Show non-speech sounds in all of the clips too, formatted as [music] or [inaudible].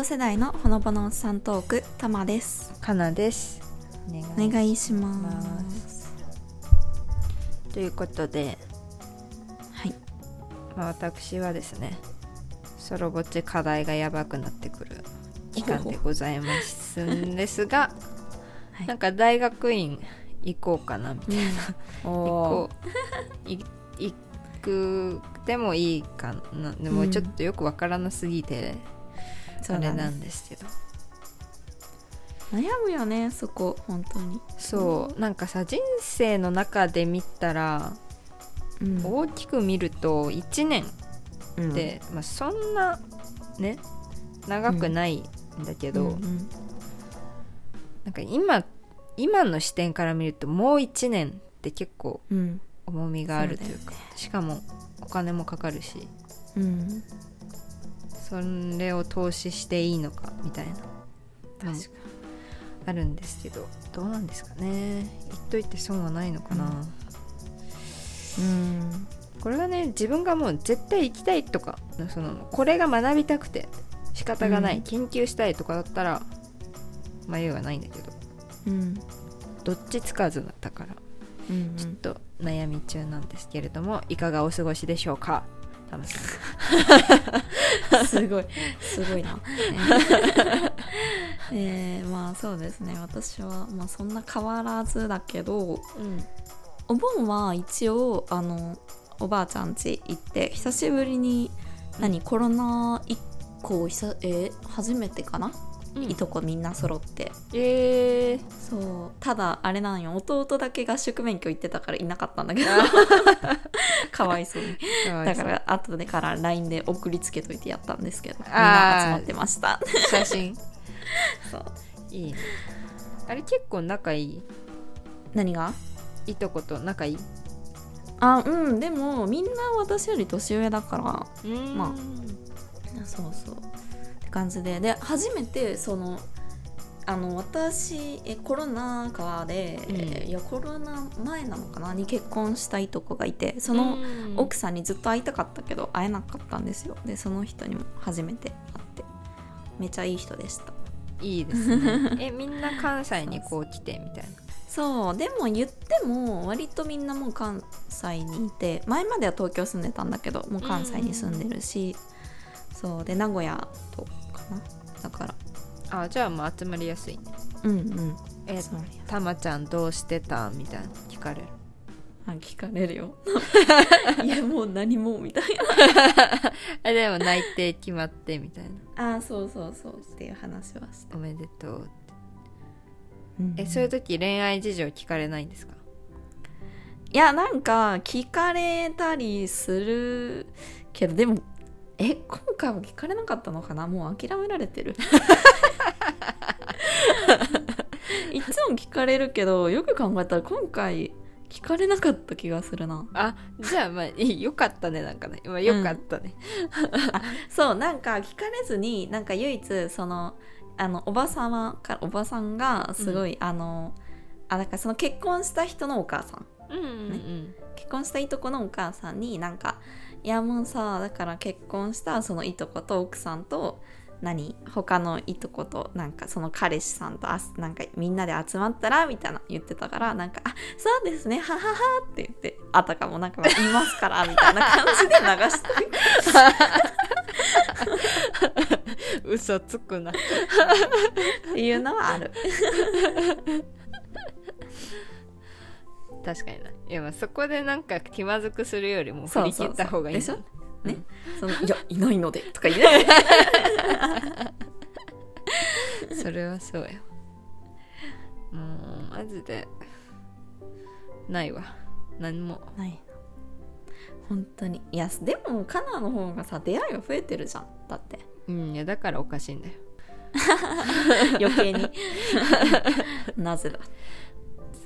Z 世代のほのぼのおっさんトークたまです。かなです。お願いします。ということで、はい。まあ、私はですねソロぼっち課題がやばくなってくる期間でございますんですが、[laughs] はい。なんか大学院行こうかなみたいな、[laughs] 行おこう。い行くでもいいかな。でもうん。ちょっとよくわからなすぎて、そうだね。あれなんですけど。悩むよねそこ本当に。そう。なんかさ人生の中で見たらうん。大きく見ると1年うん。って、まあ、そんなね長くないんだけど、うんうんなんか今今の視点から見るともう1年って結構うん。重みがあるというかそうだよね。しかもお金もかかるし。うんそれを投資していいのかみたいな。確かあるんですけどどうなんですかね。言っといて損はないのかな、うん。うん。これはね自分がもう絶対行きたいとかそのこれが学びたくて仕方がない、うん。研究したいとかだったら迷いはないんだけど。うん。どっちつかずだったからうん。ちょっと悩み中なんですけれどもいかがお過ごしでしょうかタムさんすごい。すごいな。[laughs] えー、まあそうですね。私はまあそんな変わらずだけどお盆は一応あのおばあちゃん家行って久しぶりに何、コロナ以降久えー初めてかな、うん。いとこみんな揃って。えー、そう。ただあれなんよ。弟だけ合宿免許行ってたからいなかったんだけど。[laughs] かわいそうに。だから後でから LINE で送りつけといてやったんですけど。みんな集まってました。写真。[laughs] そう。いいね。あれ結構仲いい？何が？いとこと仲いい？あうん。でもみんな私より年上だから。まあ。そうそう感じで。で初めてそのあの私えコロナ禍で、うん。えいやコロナ前なのかな？に結婚したいとこがいてその奥さんにずっと会いたかったけど会えなかったんですよ。でその人にも初めて会ってめっちゃいい人でした。いいですね。[laughs] えみんな関西にこう来てみたいな。そうでも言っても割とみんなもう関西にいて前までは東京住んでたんだけどもう関西に住んでるし、そう。で名古屋とかな？だから。あじゃあもう集まりやすいね。うんうん。えたまちゃんどうしてた？みたいな聞かれる。あ聞かれるよ。[laughs] いやもう何もみたい [laughs] あでも内定決まってみたいな。なあそうそうそうっていう話はして、おめでとううん。えそういう時恋愛事情聞かれないんですか？いやなんか聞かれたりするけどでもえ今回は聞かれなかったのかな？もう諦められてる。[laughs] いつも聞かれるけどよく考えたら今回聞かれなかった気がするな。あじゃあまあいいよかったねなんかね。まあよかったね、そうなんか聞かれずになんか唯一そのあのおばさまからおばさんがすごい、あのあだからその結婚した人のお母さん。うんうんうん。結婚したいとこのお母さんになんか「いやもうさだから結婚したそのいとこと奥さんと何？他のいとことなんかその彼氏さんとあなんかみんなで集まったらみたいな言ってたからなんか「あそうですね。[laughs] ははは」って言ってあたかもなんか言いますからみたいな感じで流して。嘘つくな。っていうのはある。確かにないやまあそこでなんか気まずくするよりも振り切った方がいいでしね？そのいやいないので。とか言え [laughs] それはそうよもうマジで。ないわ。何も。ない本当に。いやでもカナの方がさ出会いが増えてるじゃん。だって。うんいやだからおかしいんだよ。[laughs] 余計に。[laughs] なぜだ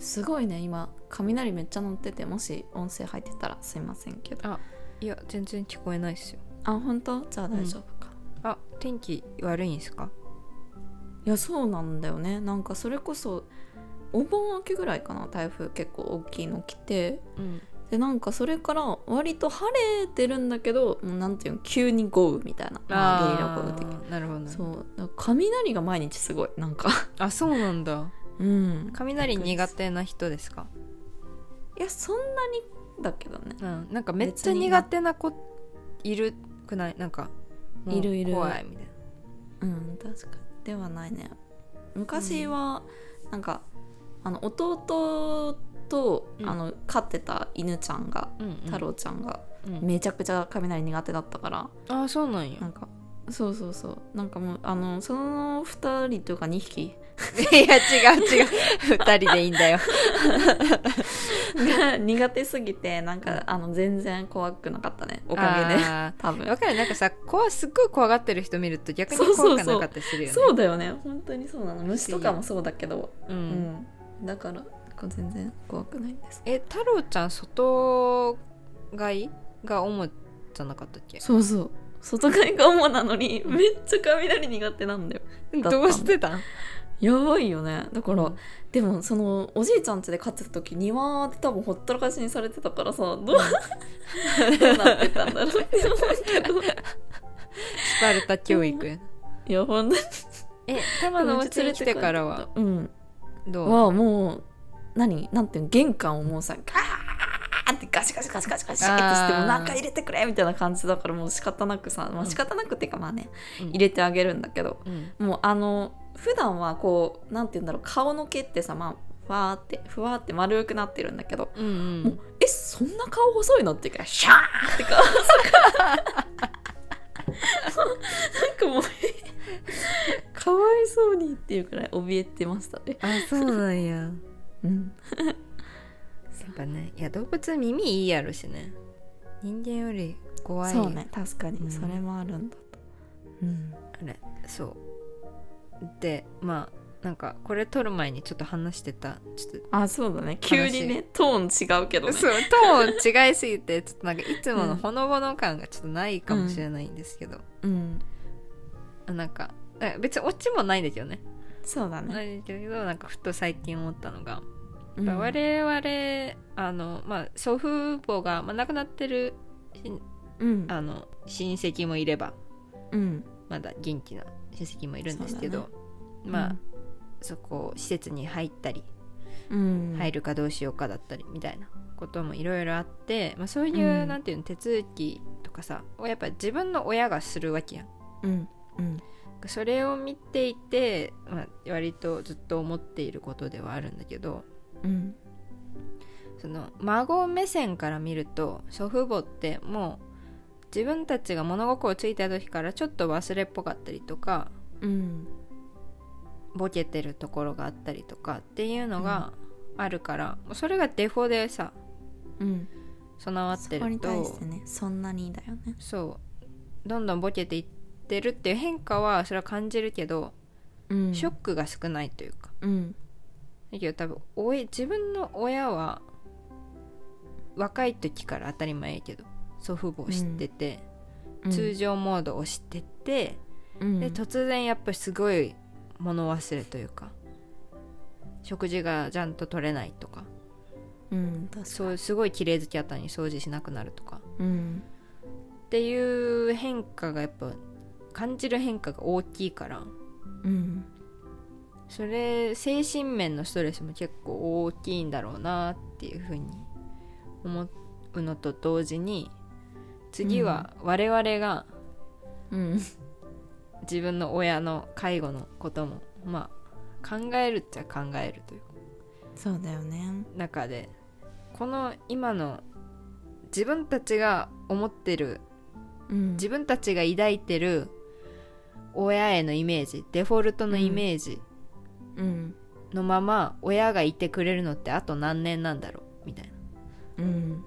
すごいね今。雷めっちゃ鳴っててもし音声入ってたらすいませんけど。あいや全然聞こえないっすよ。あ本当？じゃあ大丈夫か、あ天気悪いんすか？いやそうなんだよね。なんかそれこそお盆明けぐらいかな台風結構大きいの来て。うん。でなんかそれから割と晴れてるんだけどもうなんていうの急に豪雨みたいな。まあゲリラ豪雨的ーなるほど。ねそう。雷が毎日すごいなんか。あそうなんだうん。雷苦手な人ですか？いやそんなにだけどね。うん。なんかめっちゃ苦手な子いるくない？なんかいるいる。怖いみたいうん確かに。ではないね。昔はなんか、あの弟と、うん。あの飼ってた犬ちゃんがな、うんうん。太郎ちゃんがうん。めちゃくちゃ雷苦手だったから、あそうなんや。なんかそうそうそう。なんかもうあのその2人とか2匹。[laughs] いや違う違う。二人でいいんだよ。[laughs] が苦手すぎてなんかあの全然怖くなかったね。おかげで。あ多分。ーわかる。なんかさ怖すっごい怖がってる人見ると逆に怖くなかったりするよね。そうだよね。本当にそうなの。虫とかもそうだけど、う、うん。ん、だから全然怖くないんです。え太郎ちゃん外買い？が主じゃなかったっけ？そうそう外側が主なのにめっちゃ雷苦手なんだよ。だ [laughs] どうしてたん？やばいよね。だから、うん。でもそのおじいちゃん家で飼ってた時庭で多分ほったらかしにされてたからさどう [laughs] どうなってたんだろうって思うけど。スパルタ教育。やいやほんとにえ玉のお家に来てからは？うん。どう？はもう何？なんていうの？玄関をもうさガーってガシガシガシガシガシってしてもなんか入れてくれみたいな感じだからもう仕方なくさ、まあ、うん。仕方なくっていうかまあね、うん。入れてあげるんだけどうん。もうあの普段はこうなんて言うんだろう顔の毛ってさまあふわーってふわーって丸くなってるんだけど、うんうん。もうえそんな顔細いのっていうからシャーって顔。細くなんかもうかわいそうにっていうくらい怯えてましたね。あそうなんや。うんぱねいや動物は耳いいやろしね。人間より怖い。そうね確かうん。にそれもあるんだと。うん。あれそう。でまあなんかこれ撮る前にちょっと話してた。ちょっあそうだね。急にねトーン違うけどね。とそうトーン違いすぎてちょっとなんかいつものほのぼの感がちょっとないかもしれないんですけど、うん。あなんかえ別にオチもないんだけどね。そうだね、ないんだけどなんかふと最近思ったのが、ぱ我々あのまあ祖父母が、まあ、亡くなってるしうん。あの親戚もいればうん。まだ元気な親戚もいるんですけど、ね。まあ、そこ施設に入ったり、うん。入るかどうしようかだったりみたいなこともいろいろあって、まあ、そういう、うん。なんていうの手続きとかさやっぱ自分の親がするわけやん。うん。うん。それを見ていて、まあ、割とずっと思っていることではあるんだけどうん。その孫目線から見ると祖父母ってもう自分たちが物心ついた時からちょっと忘れっぽかったりとかうんボケてるところがあったりとかっていうのがあるから、もうそれがデフォでさうん備わってると対してねそんなにだよね。そう。どんどんボケていってるっていう変化はそれは感じるけど、うん。ショックが少ないというか。うんだけど多分親自分の親は若い時から当たり前やけど祖父母を知ってて、通常モードを知ってて、うん。で突然やっぱりすごい物忘れというか食事がちゃんと取れないとかうん確かそうすごい綺麗好きあったのに掃除しなくなるとか。うん。っていう変化がやっぱ感じる変化が大きいからうんそれ精神面のストレスも結構大きいんだろうなっていうふうに思うのと同時に次は我々がうん。自分の親の介護のこともまあ考えるっちゃ考えるというそうだよね。中でこの今の自分たちが思ってるうん。自分たちが抱いてる親へのイメージデフォルトのイメージうんのまま親がいてくれるのってあと何年なんだろうみたいな。うん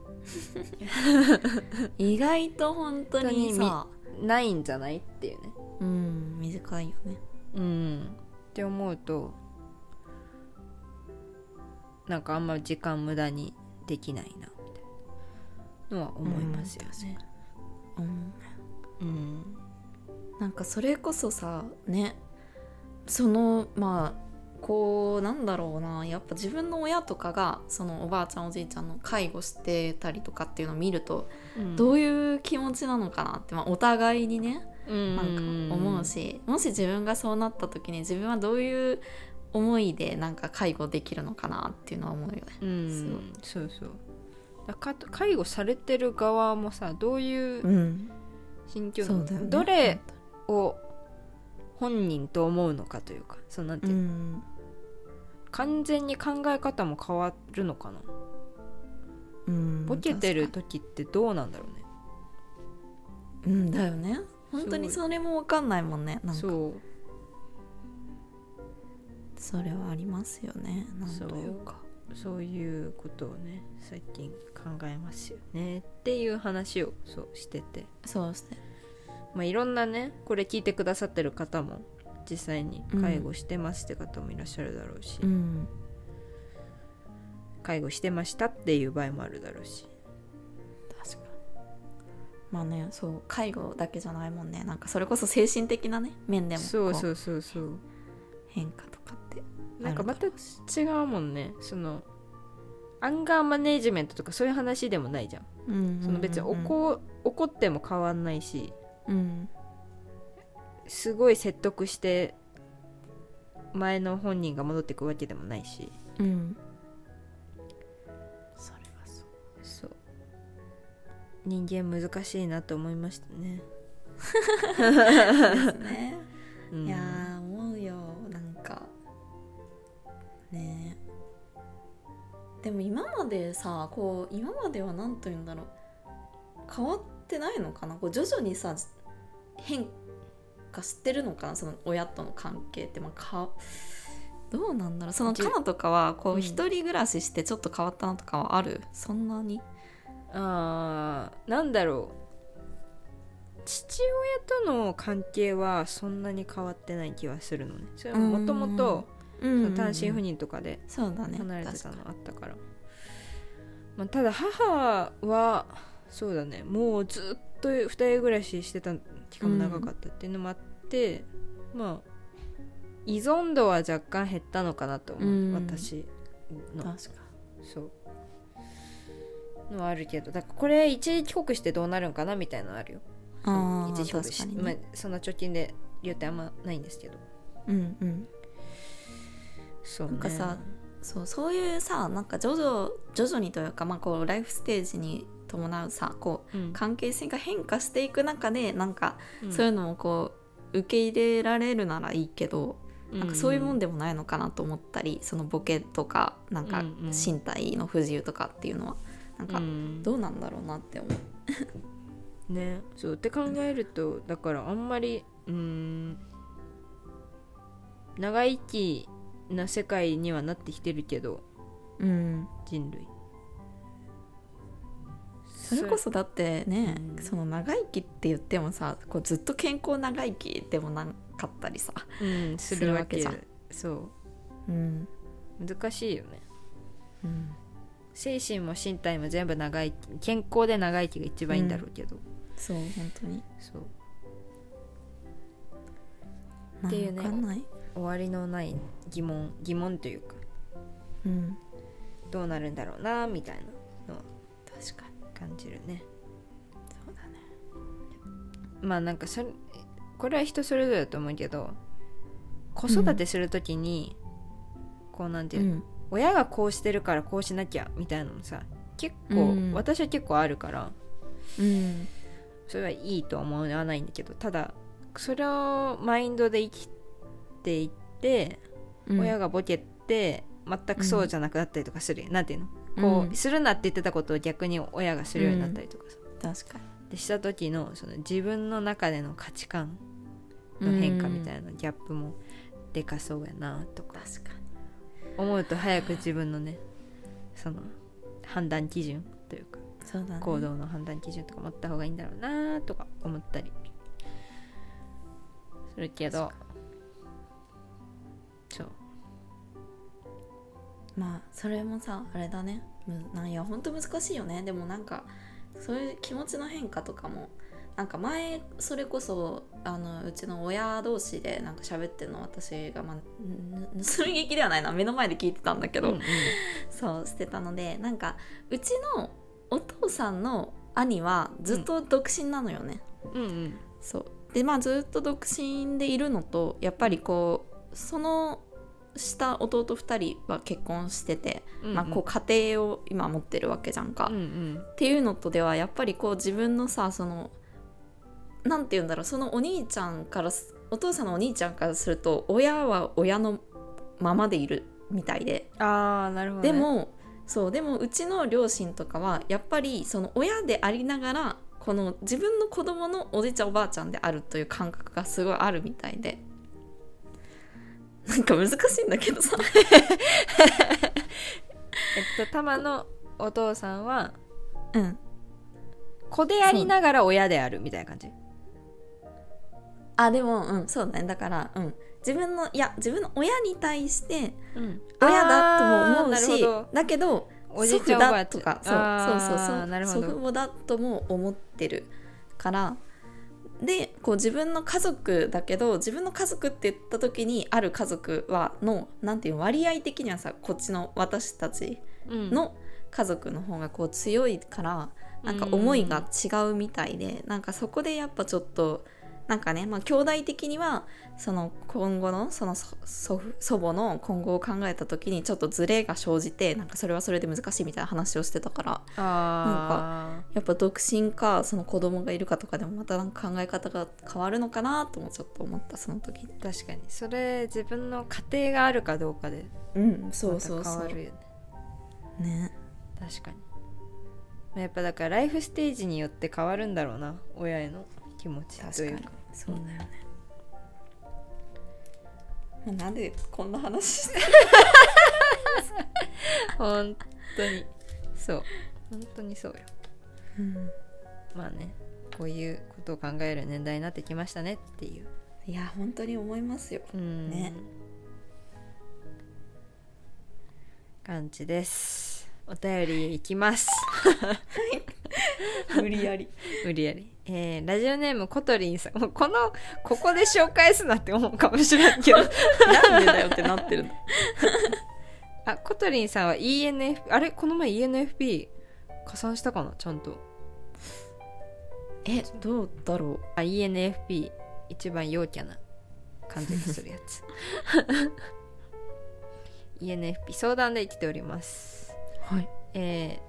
意外と本当にさないんじゃないっていう。ねうん。短いよねうんって思うとなんかあんま時間無駄にできないなみたいなのは思いますよね。うん。うん。なんかそれこそさね。そのまあこうなんだろうな。やっぱ自分の親とかがそのおばあちゃんおじいちゃんの介護してたりとかっていうのを見ると、どういう気持ちなのかなって、まあ、お互いにねなんか思うし、もし自分がそうなった時に自分はどういう思いでなんか介護できるのかなっていうのは思うよね。うん。そうそう。介護されてる側もさどういううん、心境ね。どれを本人と思うのかというかそうなんていううの、ん、完全に考え方も変わるのかな、うん、ボケてる時ってどうなんだろうねにうんだよね。本当にそれもわかんないもんね。なんかそうそれはありますよね。なんというか。そういうことをね最近考えますよねっていう話をそうしててそうですね。まあいろんなねこれ聞いてくださってる方も実際に介護してますって方もいらっしゃるだろうし、うん、介護してましたっていう場合もあるだろうし。確かに。まあね、そう介護だけじゃないもんね。なんかそれこそ精神的なね面でもこそうそうそうそう。変化とかって。なんかまた違うもんね。そのアンガーマネージメントとかそういう話でもないじゃん。うんうんうんうん。その別に怒怒っても変わんないしうん。すごい説得して前の本人が戻ってくわけでもないし。うん。それはそう。そう。人間難しいなと思いましたね、ですね。うん。いやー思うよ。なんか。ね。えでも今までさこう今までは何と言うんだろう。変わってないのかな。こう徐々にさ変化してるのかな？その親との関係ってまあかどうなんだろう？そのじカナとかはこううん。一人暮らししてちょっと変わったなとかはある？そんなに？あーなんだろう。父親との関係はそんなに変わってない気はするのね。それはもともとうん単身赴任とかでそうだね。離れてたのあったから、まあ、ただ母はそうだね。もうずっと二人暮らししてた期間も長かったっていうのもあって、まあ依存度は若干減ったのかなと思う、うん。私にの。確かそう。のはあるけどだからこれ一時帰国してどうなるんかなみたいなのあるよ。あー一時帰国しね。まあ、そんな貯金で言うてあんまないんですけど。うんうん。そう、ね、なんかさそうそういうさなんか徐々徐々にというか、まあ、こうライフステージに伴うさこううん。関係性が変化していく中でなんかうん。そういうのもこう受け入れられるならいいけど、なんかそういうもんでもないのかなと思ったりそのボケとかなんか身体の不自由とかっていうのはなんかうん。どうなんだろうなって思う。[laughs] ね。そうって考えるとだからあんまりうーん長生きな世界にはなってきてるけどうん、人類。それこそだってね、うん。その長生きって言ってもさこうずっと健康長生きでもなかったりさ、うんするわけするわそう。ん。う難しいよね。うん、精神も身体も全部長生き健康で長生きが一番いいんだろうけど、そう本当に。そう。っていうね。わかんない、終わりのない疑問疑問というかうん、どうなるんだろうなみたいなのを確かに。感じるね。そうだね。まあなんかそれこれは人それぞれだと思うけど子育てするときに、こうなんていうの、うん。親がこうしてるからこうしなきゃみたいなのさ結構、うん。私は結構あるからうん。それはいいとは思わないんだけどただそれをマインドで生きていって、うん。親がボケて全くそうじゃなくなったりとかする、なんていうの？こう、うん。するなって言ってたことを逆に親がするようになったりとかさ、確かでした時のその自分の中での価値観の変化みたいなギャップもでかそうやなとか。確か思うと早く自分のねその判断基準というかにそうだね。行動の判断基準とか持った方がいいんだろうなとか思ったりするけどそう。まあそれもさあれだね。むなんいやほんと難しいよね。でもなんかそういう気持ちの変化とかもなんか前それこそあのうちの親同士でなんか喋ってるの私が、まあ、ぬ盗み劇ではないな。目の前で聞いてたんだけど、うんうん。そうしてたのでなんかうちのお父さんの兄はずっと独身なのよね。うんうん。そう。でまあずっと独身でいるのとやっぱりこうその下弟2人は結婚してて、うんうん。まあ、こう家庭を今持ってるわけじゃんか。うんうん。っていうのとではやっぱりこう自分のさそのなんて言うんだろうそのお兄ちゃんからすお父さんのお兄ちゃんからすると親は親のままでいるみたいで、ああなるほど、ね、でもそうでもうちの両親とかはやっぱりその親でありながらこの自分の子供のおじいちゃんおばあちゃんであるという感覚がすごいあるみたいでなんか難しいんだけどさ。[laughs] えっとタマのお父さんはうん。子でありながら親であるみたいな感じ？あでもうんそうだね。だからうん。自分のいや自分の親に対してうん。親だとも思うなしるほど。だけどおじいちゃんおばあだとかそうそうそうそう。なるほど。祖父母だとも思ってるからでこう自分の家族だけど自分の家族って言った時にある家族はのなんていうの割合的にはさこっちの私たちうん。の家族の方がこう強いからなんか思いが違うみたいで、なんかそこでやっぱちょっとなんかねまあ兄弟的にはその今後のその祖祖父祖母の今後を考えた時にちょっとズレが生じてなんかそれはそれで難しいみたいな話をしてたから。あやっぱ独身かその子供がいるかとかでもまたなんか考え方が変わるのかなともちょっと思ったその時に。ー確かに。それ自分の家庭があるかどうかでうんそうそうそう。わるよね。ね。確かに。まあやっぱだからライフステージによって変わるんだろうな親への気持ちというか。そうだよね、まあなんでこんな話して [laughs] 本当に。そう。本当にそうよ。うん。まあねこういうことを考える年代になってきましたねっていう。いや本当に思いますよ。うん。ね。感じです。お便りいきます [laughs] [laughs] 無理やり。無理やり、えーラジオネームコトリンさん。もうこのここで紹介すなって思うかもしれんけど。[laughs] なんでだよってなってるの？[laughs] あコトリンさんは ENF あれ？この前 ENFP 加算したかな？ちゃんと。えどうだろあ ENFP 一番陽キャな感じがするやつ。ENFP 相談で生きております。うはい。えー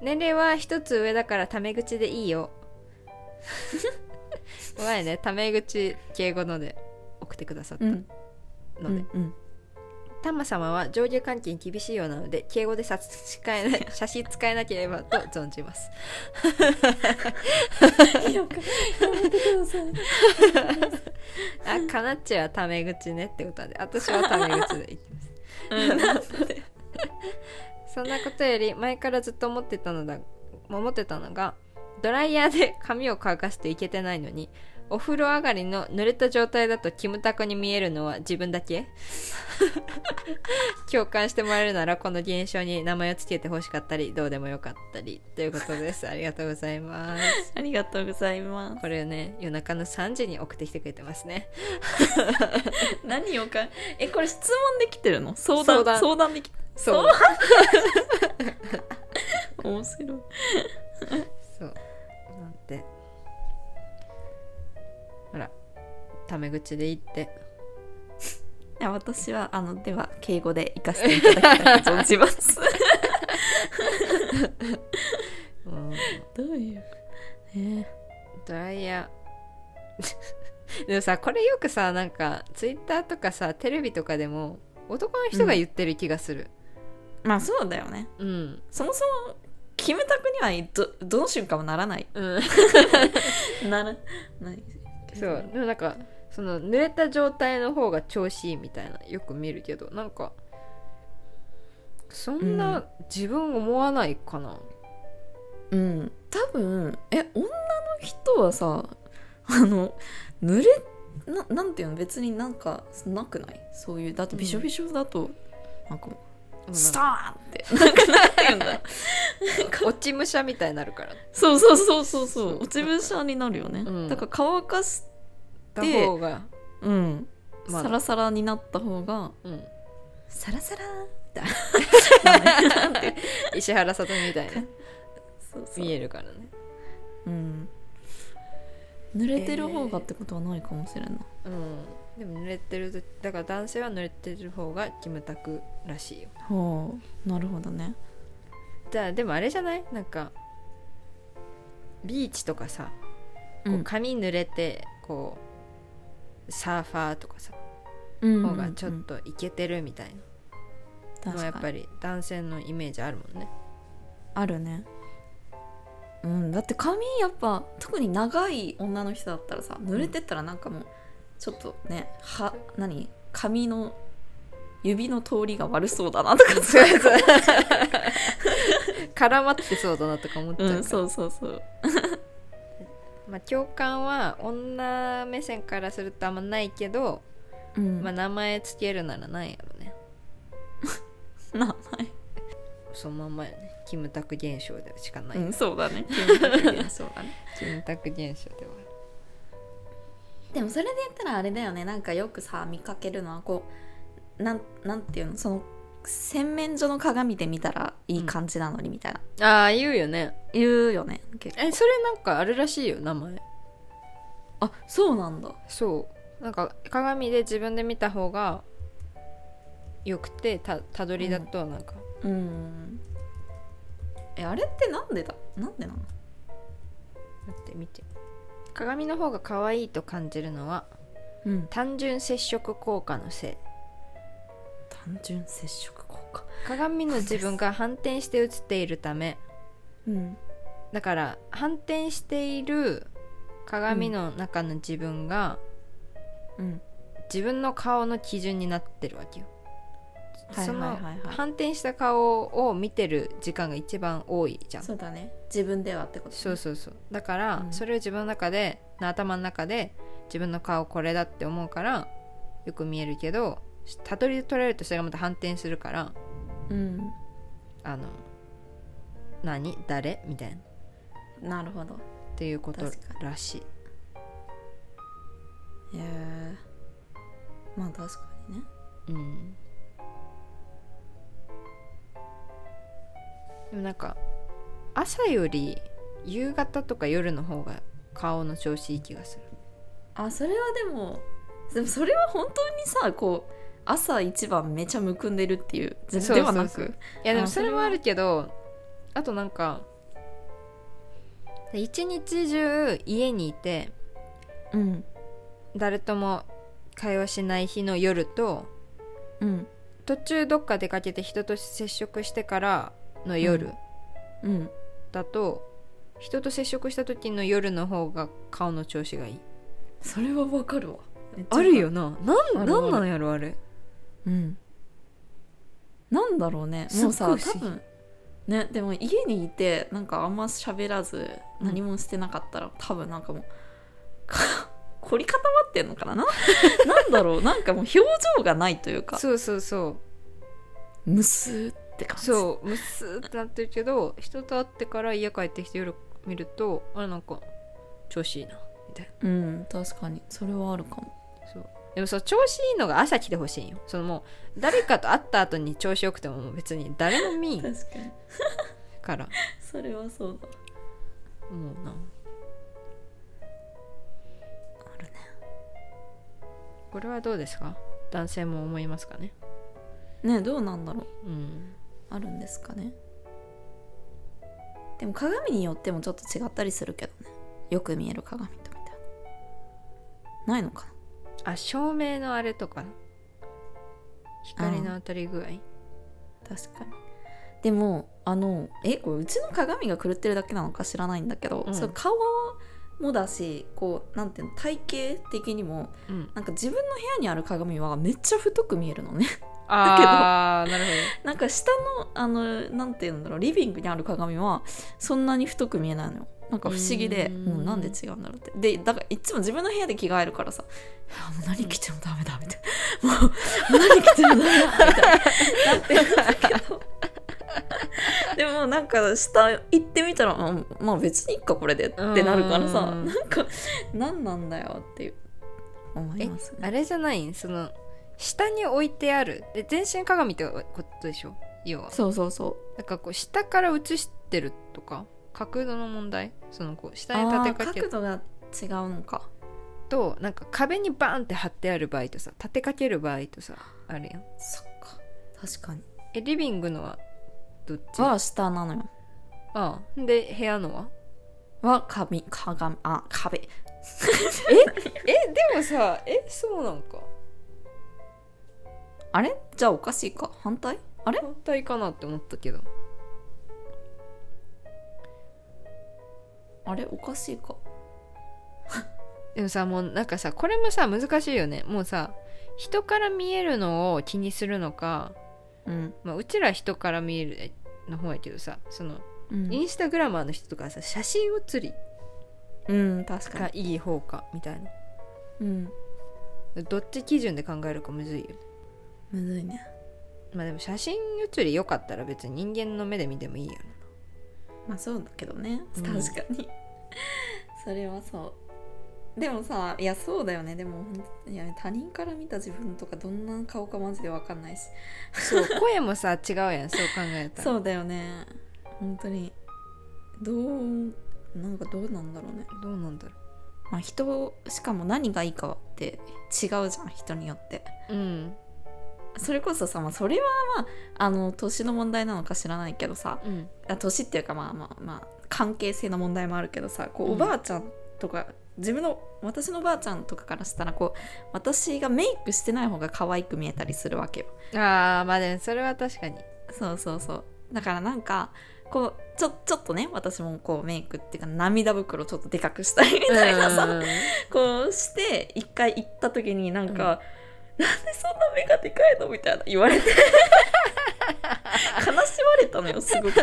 年齢は一つ上だからタメ口でいいよ。[laughs] 前ね。タメ口敬語ので送ってくださったうんので、うん。うん。タマ様は上下関係に厳しいようなので敬語で差し支えな差し支えなければと存じます。あかなっちはタメ口ねってことで。私はタメ口で言ってます [laughs] そんなことより前からずっと思ってたのだ思ってたのがドライヤーで髪を乾かすといけてないのにお風呂上がりの濡れた状態だとキムタクに見えるのは自分だけ？[laughs] 共感してもらえるならこの現象に名前をつけてほしかったりどうでもよかったりということです。ありがとうございます。ありがとうございます。これをね夜中の3時に送ってきてくれてますね。[laughs] 何をかえこれ質問できてるの？相談相談。できそう。[laughs] 面白い。そう。なんて。ほら。タメ口で言って。いや私はあのでは敬語で行かせていただきたいと存じます。[laughs] うん。どういう？えドライヤー。[laughs] でもさこれよくさなんかツイッターとかさテレビとかでも男の人が言ってる気がするまあそうだよね。うん。そもそもキムタクにはどどの瞬間もならない。うん、[laughs] ならない。そう。でもなんかその濡れた状態の方が調子いいみたいなよく見るけどなんかそんな自分思わないかな、うん。多分え女の人はさあの濡れななんていうの？別になんかなくない？そういうだってびしょびしょだと、なんかうんスターンって。なんかなんていうんだこ落ち武者みたいになるから。そうそうそうそうそそう。う落ち武者になるよね、うん。だから乾かした方がうん、まだサラサラになった方がうん。サラサラみたいななんて。[laughs] 石原さとみたいな。そうそう。見えるからね。うん。濡れてる方がってことはないかもしれんな。い、うんでも濡れてるとだから男性は濡れてる方がキムタクらしいよ。ほうなるほどね。じゃあでもあれじゃない？なんかビーチとかさこううん。髪濡れてこうサーファーとかさうん方がちょっとイケてるみたいな。のはやっぱりり男性のイメージあるもんね。あるね。うんだって髪やっぱ特に長い女の人だったらさ濡れてったらなんかもうちょっとねは何？髪の指の通りが悪そうだなとかさ。[laughs] 絡まってそうだなとか思っちゃううんそうそうそう。[laughs] まあ、共感は女目線からするとあんまないけど、うん。まあ、名前つけるならないやろね。[laughs] 名前。そのまんまやね。キムタク現象でしかない、うんそうだね。キムタク現象だね。キムタク現象ではでもそれで言ったらあれだよね。なんかよくさ見かけるのはこうなんなんていうの？その洗面所の鏡で見たらいい感じなのにみたいな、ああ言うよね。言うよね。結構。えそれなんかあるらしいよ名前。あそうなんだ。そう。なんか鏡で自分で見た方がよくてたたどりだとなんか、うん。えあれってなんでだ？なんでなの？待って見て鏡の方が可愛いと感じるのはうん。単純接触効果のせい。単純接触効果。鏡の自分が反転して映っているため。うん。だから反転している鏡の中の自分がうん。自分の顔の基準になってるわけよ、その反転した顔を見てる時間が一番多いじゃん。そうだね。自分ではってことね。そうそうそう。だから、うん。それを自分の中で頭の中で自分の顔これだって思うからよく見えるけどたどり取られるとそれがまた反転するからうん。あの何？誰？みたいな。っなるほど。ていうことらしい。へえまあ確かにね。うんでもなんか朝より夕方とか夜の方が顔の調子いい気がする。あそれはでもでもそれは本当にさこう朝一番めちゃむくんでるっていうではなく？いやでもそれもあるけどあとなんか一日中家にいてうん。誰とも会話しない日の夜とうん。途中どっか出かけて人と接触してからの夜。うん。だと、人と接触した時の夜の方が顔の調子がいい。それはわかるわ。あるよな。なんなんなんやろあれ。うん。なんだろうね。もうさ多分ねでも家にいてなんかあんま喋らずうん何もしてなかったら、多分なんかもうか [laughs] 凝り固まってんのかな？ななんだろう。なんかもう表情がないというか。そうそうそう。むすーって感じ。そうむすーってなってるけど人と会ってから家帰ってきて夜見るとあれなんか調子いいなみたいな。うん確かに。それはあるかも。そう。でもそう調子いいのが朝来てほしいんよ。そのもう誰かと会った後に調子よくてももう別に誰も見ん。確かに。から。それはそうだ。もうな。あるね。これはどうですか？男性も思いますかね？ねどうなんだろう。うんあるんですかね。でも鏡によってもちょっと違ったりするけどね。よく見える鏡とみたいなないのかな。あ照明のあれとか。光の当たり具合。確かに。でもあのえこれうちの鏡が狂ってるだけなのか知らないんだけど、うん。そう顔もだしこうなんていうの体型的にもうん。なんか自分の部屋にある鏡はめっちゃ太く見えるのねああなるほ [laughs] なんか下のあのなんていうんだろうリビングにある鏡はそんなに太く見えないのよ。なんか不思議でもうなんで違うんだろうって。でだからいつも自分の部屋で着替えるからさ「あもう何着てもダメだ」みたいな「[laughs] もう何着てもダメだ」みたいな。なってるんだけど。[laughs] でもなんか下行ってみたらあまあ別にいっかこれでってなるからさうん。なんか何なんだよっていう思いますね。あれじゃない？その下に置いてある。で全身鏡ってことでしょ？要は。そうそうそう。なんかこう下から映してるとか？角度の問題？そのこう下に立てかけあー角度が違うのか。となんか壁にバーンって貼ってある場合とさ立てかける場合とさあるやん。そっか。確かに。えリビングのはどっち？は下なのよ。ああで部屋のは？は鏡鏡あ壁。[laughs] えでもさえそうなんか？あれ？じゃあおかしいか？反対？あれ？反対かなって思ったけど。あれ？おかしいか？[laughs] でもさもうなんかさこれもさ難しいよね。もうさ人から見えるのを気にするのか、うん、まあ、うちら人から見えるの方やけどさそのうん。インスタグラマーの人とかさ写真写りうん、確かがにいい方かみたいな。うん。どっち基準で考えるかむずいよねむずいね。まあでも写真写りよかったら別に人間の目で見てもいいよねまあそうだけどね。うん。確かに、[laughs] それはそう。でもさいやそうだよね。でもいや他人から見た自分とかどんな顔かマジで分かんないし。そう [laughs] 声もさ違うやん。そう考えたら。そうだよね。本当に。どうなんかどうなんだろうね。どうなんだろまあ人しかも何がいいかって違うじゃん人によって。ううんそれこそさ、まあ、それはまああの年の問題なのか知らないけどさうん。あ年っていうかまあまあまあ関係性の問題もあるけどさこううん。おばあちゃんとか、自分の私のばあちゃんとかからしたらこう私がメイクしてない方が可愛く見えたりするわけよ。ああまあでもそれは確かに。そうそうそう。だからなんかこうちょちょっとね私もこうメイクっていうか涙袋ちょっとでかくしたりみたいなさ、うんこうして一回行った時になんか、なんでそんな目がでかいのみたいな言われて。悲しまれたのよすごく。[laughs] だ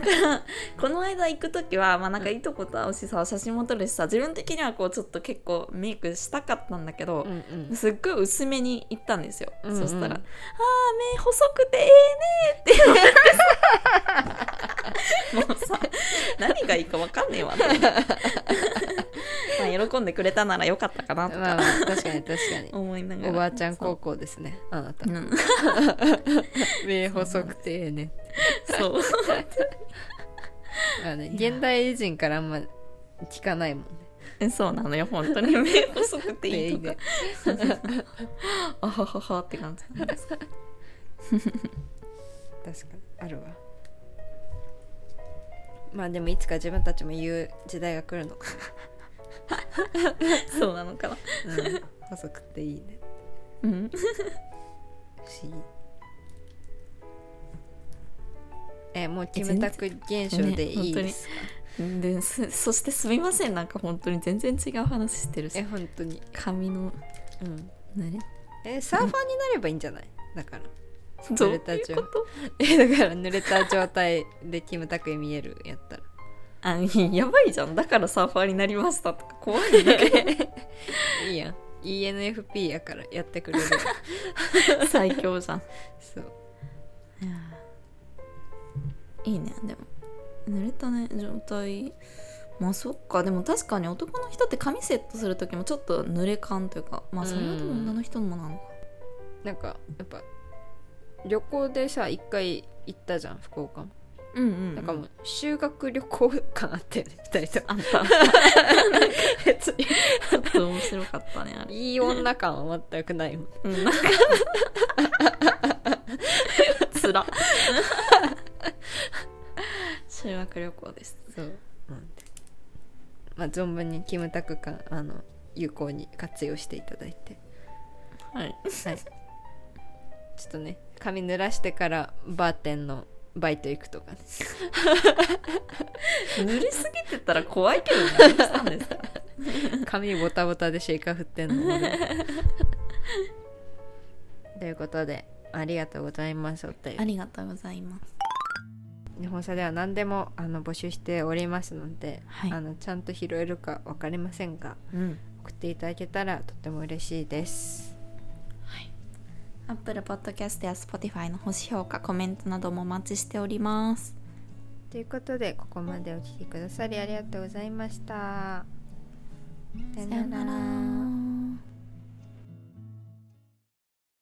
からこの間行く時はまあなんかいとこと会うしさ写真も撮るしさ自分的にはこうちょっと結構メイクしたかったんだけどう、んうん。すっごい薄めに行ったんですよ、うんうん。そしたら「あー目細くてええね」って言われてさ [laughs] [laughs] もうさ何がいいか分かんねえわ。[laughs] まあ喜んでくれたならよかったかなとかまあまあ確かに確かに。思いながら。おばあちゃん高校ですね。あなた。うん、目細くてええね。そう。[laughs] ね現代人からあんま聞かないもんね。えそうなのよ本当に。目細くていいとかね。あはははって感じ。確かに。あるわまあでもいつか自分たちも言う時代が来るのか。[laughs] そうなのかな。な、うん、細くていいね。うん。不思議。えもうキムタク現象でいいですか、ですそしてすみません。なんか本当に全然違う話してるえし本当に。髪の。うん。何？えサーファーになればいいんじゃない？だからどういうれたちはこと？[laughs] えだから濡れた状態でキムタクに見えるやったら。あやばいじゃん。だからサーファーになりましたと。か怖いんだけいいやん。ENFP やからやってくれる。ど [laughs] 最強じゃん。そう。いやいいね。でも濡れたね状態。まあそっか。でも確かに男の人って髪セットする時もちょっと濡れ感というか。まあそれはでもうん。女の人もなのか。なんかやっぱ旅行でさ一回行ったじゃん福岡。もうんうん、うん、なんかもう修学旅行感あってね二人とも。あんた。[laughs] 別に。ちょっと面白かったねあれ。いい女感は全くないもん。うん。なんかつら修学旅行です。そう、うん、まあ存分にキムタク感あの有効に活用していただいて。はい。はいちょっとね髪濡らしてからバーテンのバイト行くとか。ね濡れすぎてたら怖いけどねどうしたんですか髪ボタボタでシェイカー振ってんの。俺 [laughs] ということでありがとうございますお便り。ありがとうございます。日本茶では何でもあの募集しておりますので、はい。あのちゃんと拾えるか分かりませんがうん。送っていただけたらとても嬉しいです Apple Podcast や Spotify の星評価コメントなどもお待ちしております。ということでここまでお聞きくださりありがとうございました。さよなら